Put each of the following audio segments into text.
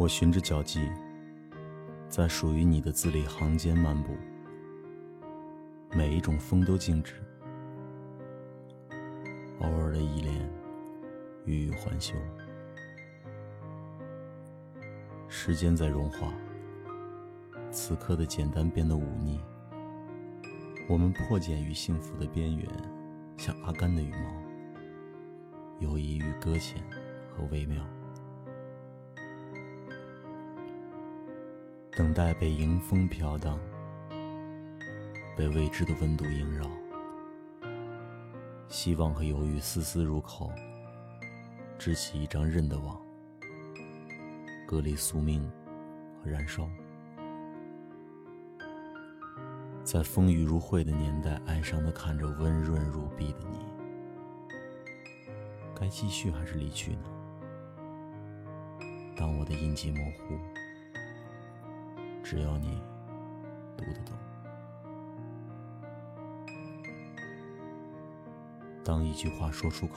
我循着脚迹，在属于你的字里行间漫步，每一种风都静止，偶尔的依恋，欲语还休。时间在融化，此刻的简单变得忤逆。我们破茧于幸福的边缘，像阿甘的羽毛，游移于搁浅和微妙。等待被迎风飘荡，被未知的温度萦绕，希望和犹豫丝丝入口，织起一张韧的网，隔离宿命和燃烧。在风雨如晦的年代，哀伤的看着温润如碧的你，该继续还是离去呢？当我的印记模糊。只要你读得懂，当一句话说出口，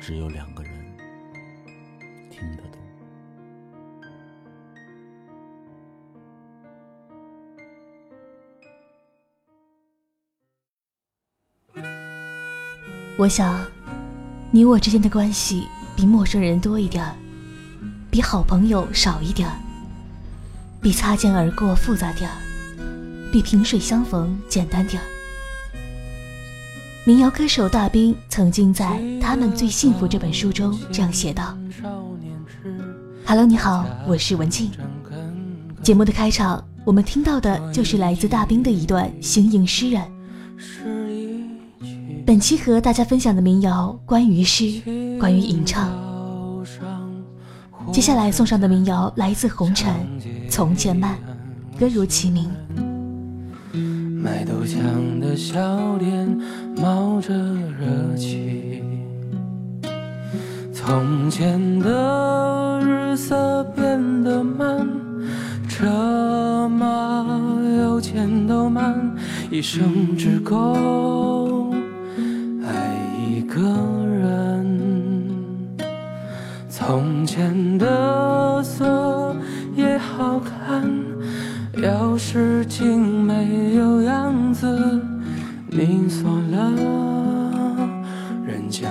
只有两个人听得懂。我想，你我之间的关系比陌生人多一点，比好朋友少一点。比擦肩而过复杂点儿，比萍水相逢简单点儿。民谣歌手大兵曾经在《他们最幸福》这本书中这样写道：“Hello，你好，我是文静。”节目的开场，我们听到的就是来自大兵的一段《行吟诗人》。本期和大家分享的民谣关于诗，关于吟唱。接下来送上的民谣来自红尘，《从前慢》，歌如其名。卖豆浆的小店冒着热气，从前的日色变得慢，车马邮件都慢，一生只够爱一个。从前的锁也好看，钥匙精没有样子，你锁了，人家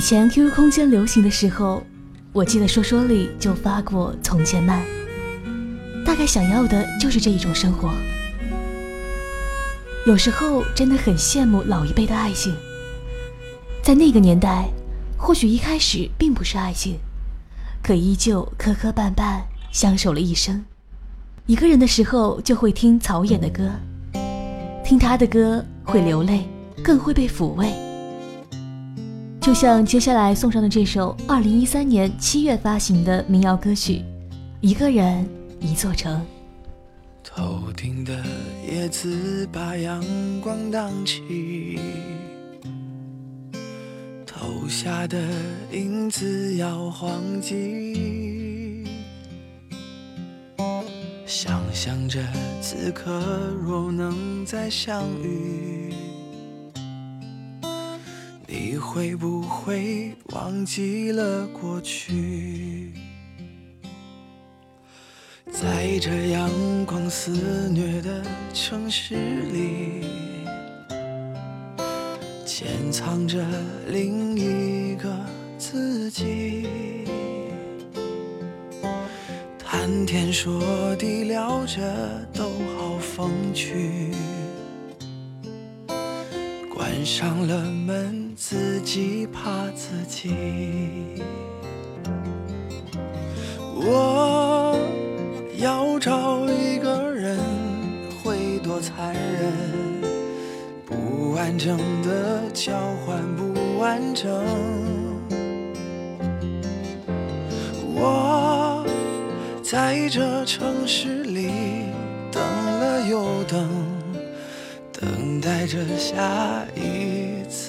以前 QQ 空间流行的时候，我记得说说里就发过《从前慢》，大概想要的就是这一种生活。有时候真的很羡慕老一辈的爱情，在那个年代，或许一开始并不是爱情，可依旧磕磕绊绊。相守了一生，一个人的时候就会听曹衍的歌，听他的歌会流泪，更会被抚慰。就像接下来送上的这首二零一三年七月发行的民谣歌曲《一个人一座城》。头顶的叶子把阳光荡起，投下的影子摇晃起。想象着此刻若能再相遇，会不会忘记了过去在这阳光肆虐的城市里潜藏着另一个自己谈天说地聊着都好风趣关上了门自己怕自己。我要找一个人会多残忍，不完整的交换不完整。我在这城市里等了又等，等待着下一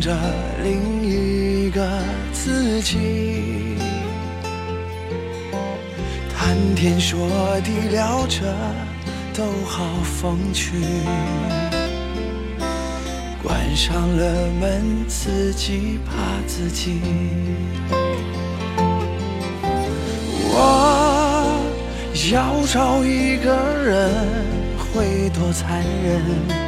着另一个自己。谈天说地聊着都好风趣，关上了门自己怕自己。我要找一个人会多残忍，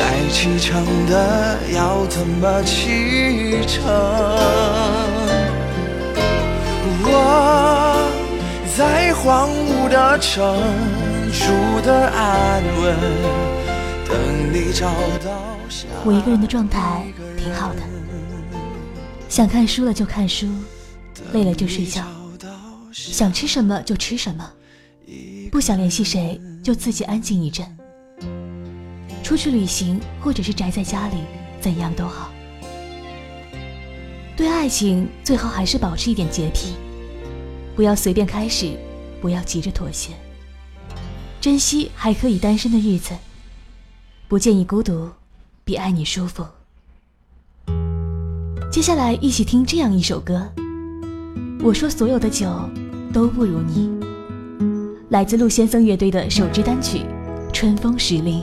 该启程的要怎么启程？我在荒芜的城住的安稳，等你找到我一个人的状态挺好的，想看书了就看书，累了就睡觉，想吃什么就吃什么，不想联系谁就自己安静一阵。出去旅行或者是宅在家里，怎样都好。对爱情最好还是保持一点洁癖，不要随便开始，不要急着妥协，珍惜还可以单身的日子，不介意孤独，比爱你舒服。接下来一起听这样一首歌，我说所有的酒都不如你，来自陆先生乐队的首支单曲《春风十里》。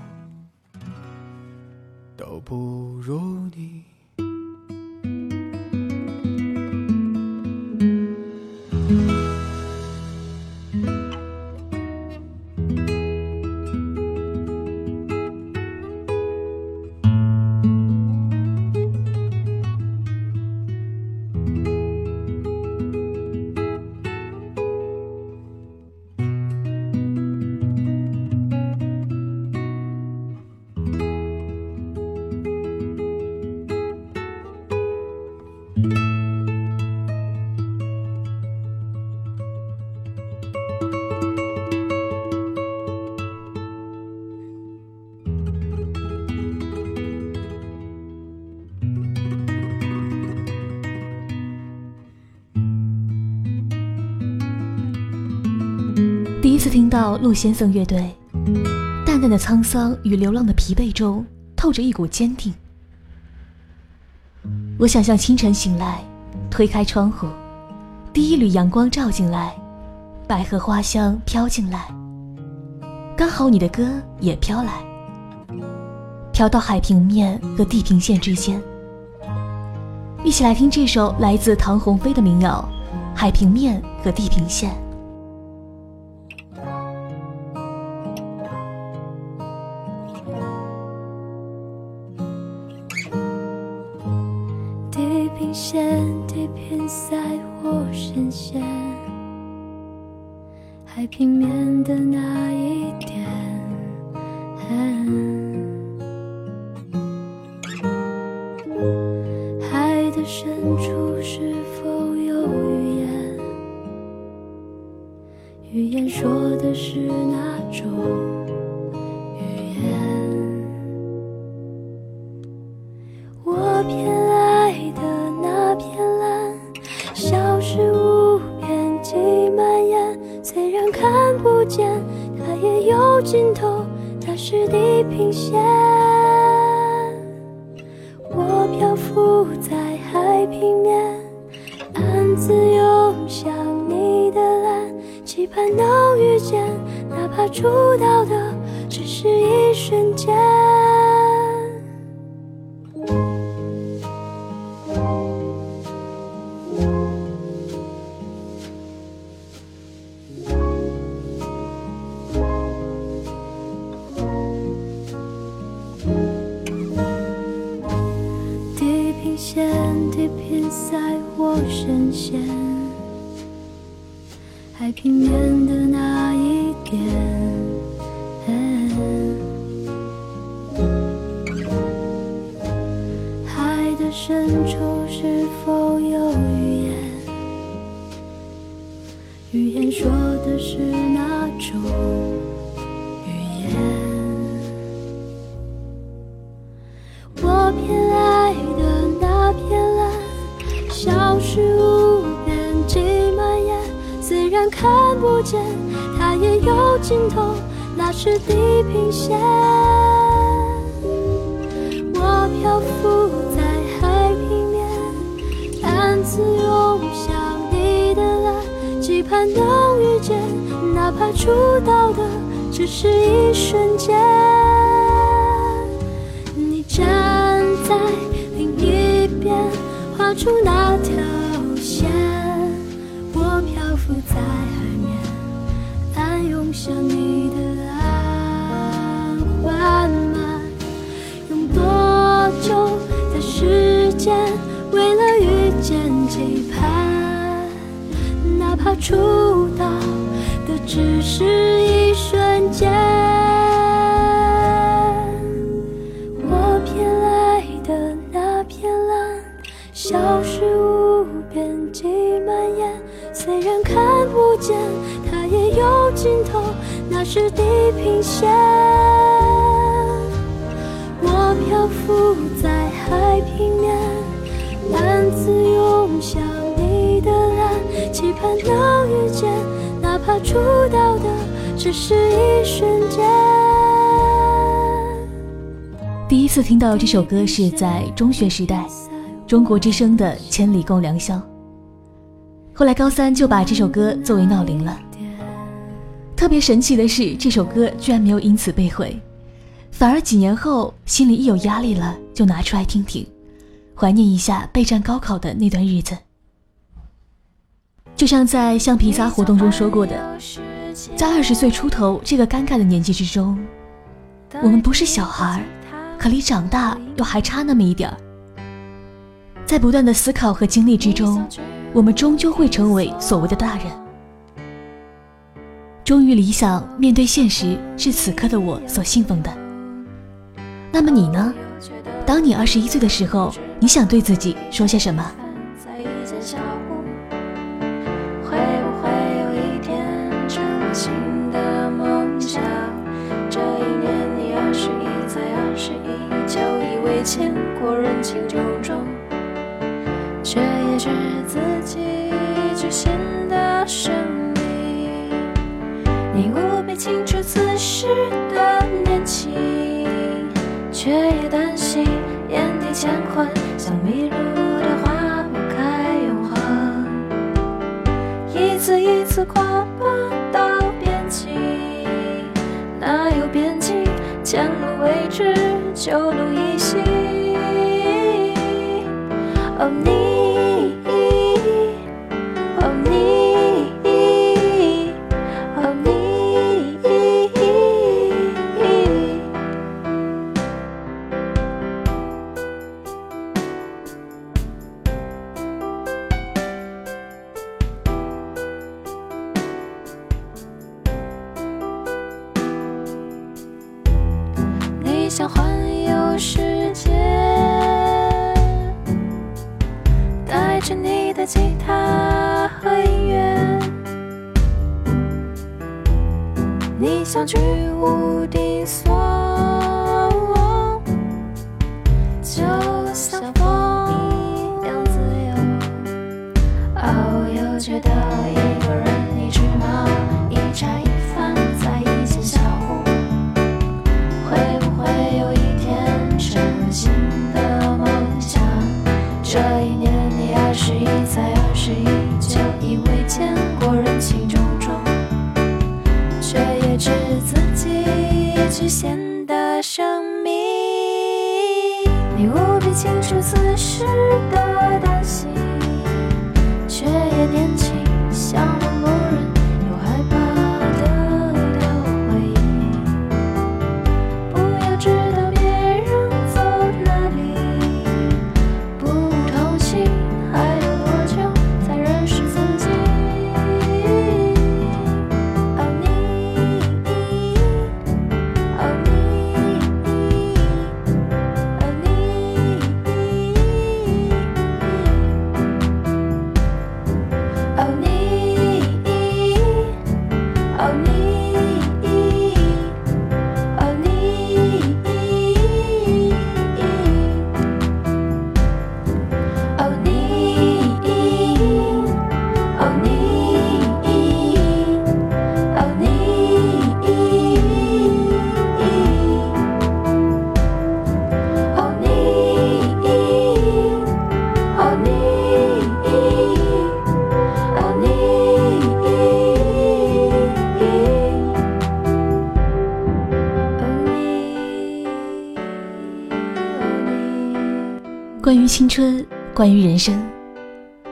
都不如你。到陆先生乐队，淡淡的沧桑与流浪的疲惫中透着一股坚定。我想象清晨醒来，推开窗户，第一缕阳光照进来，百合花香飘进来，刚好你的歌也飘来，飘到海平面和地平线之间。一起来听这首来自唐鸿飞的民谣《海平面和地平线》。虽然看不见，它也有尽头，那是地平线。我漂浮在海平面，暗自涌向你的蓝，期盼能遇见，哪怕触到的只是一瞬间。是哪种语言？我偏爱的那片蓝，消失无边际蔓延。虽然看不见，它也有尽头，那是地平线。我漂浮在海平面，暗自涌向你的蓝，期盼能遇见，触到的只是一瞬间。你站在另一边，画出那条线。我漂浮在海面，暗涌向你的岸，缓慢。用多久的时间，为了遇见期盼，哪怕触到只是一瞬间。我偏爱的那片蓝，消失无边际蔓延。虽然看不见，它也有尽头，那是地平线。我漂浮在海平面，暗自涌向你的蓝，期盼能遇见，怕触到的只是一瞬间。第一次听到这首歌是在中学时代，中国之声的《千里共良宵》。后来高三就把这首歌作为闹铃了。特别神奇的是，这首歌居然没有因此被毁，反而几年后心里一有压力了，就拿出来听听，怀念一下备战高考的那段日子。就像在橡皮擦活动中说过的，在二十岁出头这个尴尬的年纪之中，我们不是小孩，可离长大又还差那么一点儿。在不断的思考和经历之中，我们终究会成为所谓的大人。忠于理想，面对现实，是此刻的我所信奉的。那么你呢？当你二十一岁的时候，你想对自己说些什么？情种种，却也是自己局限的生命。你无比清楚此时的年轻，却也担心眼底乾坤，像迷路的花不开永恒。一次一次跨不到边境，那前路未知，旧路依稀。哦你，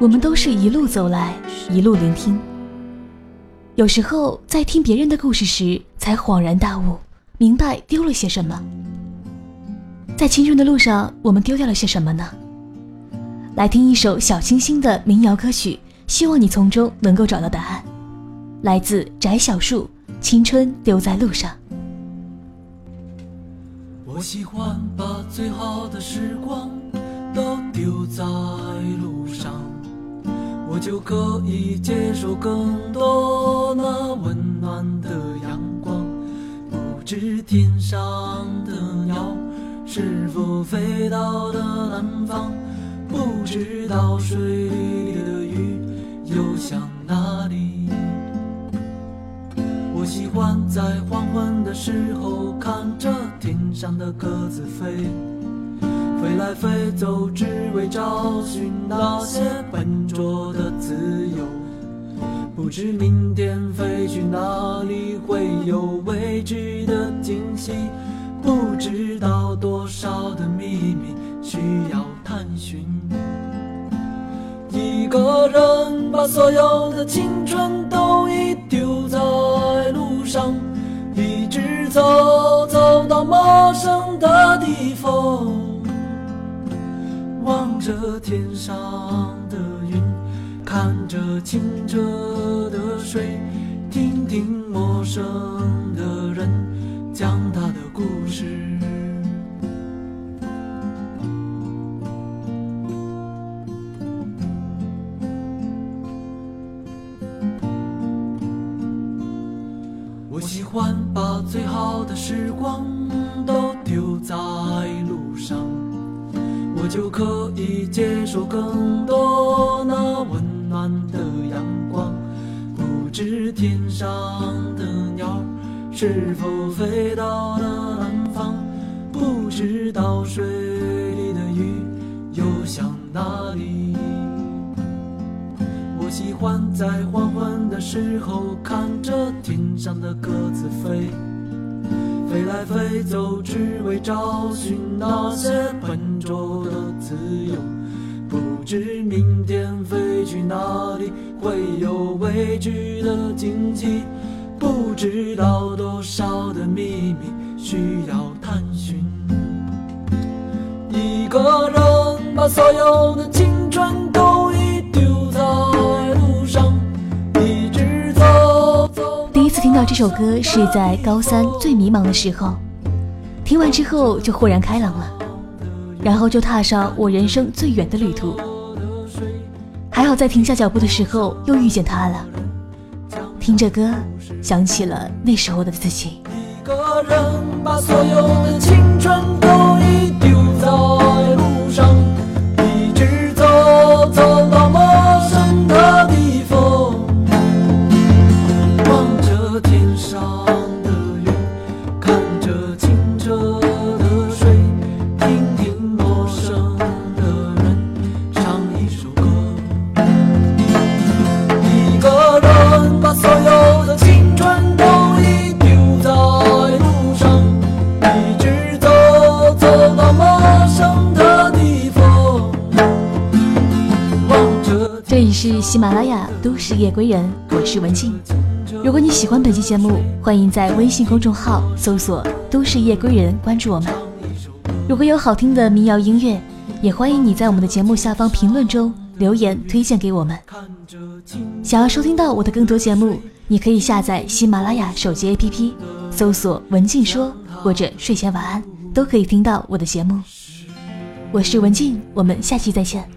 我们都是一路走来，一路聆听。有时候在听别人的故事时，才恍然大悟，明白丢了些什么。在青春的路上，我们丢掉了些什么呢？来听一首小清新的民谣歌曲，希望你从中能够找到答案。来自翟小树，《青春丢在路上》。我喜欢把最好的时光都丢在路上，我就可以接受更多那温暖的阳光。不知天上的鸟是否飞到了南方，不知道水里的鱼游向哪里。我喜欢在黄昏的时候看着天上的鸽子飞，飞来飞走，只为找寻那些笨拙的自由。不知明天飞去哪里，会有未知的惊喜。不知道多少的秘密需要探寻。一个人把所有的青春都已丢在路上，一直走走到陌生的地方，望着天上的云，看着清澈的水，听听陌生的人讲他的故事。我喜欢把最好的时光都就可以接受更多那温暖的阳光。不知天上的鸟是否飞到了南方，不知道水里的鱼游向哪里。我喜欢在黄昏的时候看着天上的鸽子飞，飞来飞走，只为找寻那些笨拙的自由。不知明天飞去哪里，会有未知的荆棘。不知道多少的秘密需要探寻。一个人把所有的青春都已丢在路上，一直走走。第一次听到这首歌是在高三最迷茫的时候，听完之后就豁然开朗了，然后就踏上我人生最远的旅途。还好在停下脚步的时候又遇见他了，听着歌想起了那时候的自己。一个人把所有的青春都已丢在路上，一直走走喜马拉雅都市夜归人，我是文静。如果你喜欢本期节目，欢迎在微信公众号搜索“都市夜归人”，关注我们。如果有好听的民谣音乐，也欢迎你在我们的节目下方评论中留言推荐给我们。想要收听到我的更多节目，你可以下载喜马拉雅手机 APP，搜索“文静说”或者“睡前晚安”，都可以听到我的节目。我是文静，我们下期再见。